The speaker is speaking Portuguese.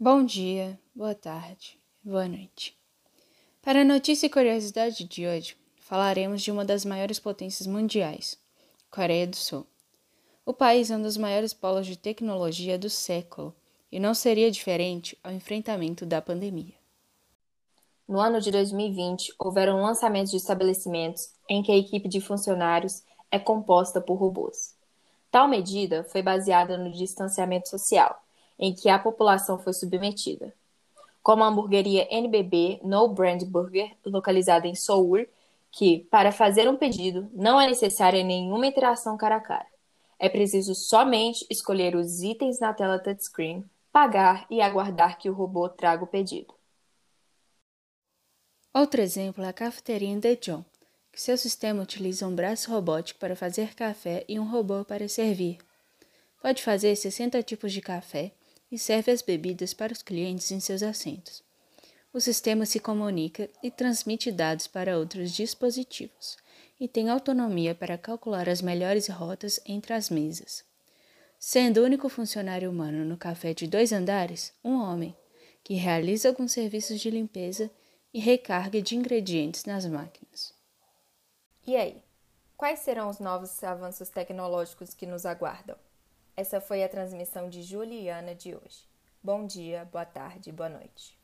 Bom dia, boa tarde, boa noite. Para a notícia e curiosidade de hoje, falaremos de uma das maiores potências mundiais, Coreia do Sul. O país é um dos maiores polos de tecnologia do século e não seria diferente ao enfrentamento da pandemia. No ano de 2020, houveram lançamentos de estabelecimentos em que a equipe de funcionários é composta por robôs. Tal medida foi baseada no distanciamento social em que a população foi submetida, como a hamburgueria NBB No Brand Burger, localizada em Seoul, que, para fazer um pedido, não é necessária nenhuma interação cara a cara. É preciso somente escolher os itens na tela touchscreen, pagar e aguardar que o robô traga o pedido. Outro exemplo é a cafeteria Daejeon, que seu sistema utiliza um braço robótico para fazer café e um robô para servir. Pode fazer 60 tipos de café e serve as bebidas para os clientes em seus assentos. O sistema se comunica e transmite dados para outros dispositivos e tem autonomia para calcular as melhores rotas entre as mesas. Sendo o único funcionário humano no café de dois andares, um homem, que realiza alguns serviços de limpeza e recarga de ingredientes nas máquinas. E aí? Quais serão os novos avanços tecnológicos que nos aguardam? Essa foi a transmissão de Juliana de hoje. Bom dia, boa tarde, boa noite.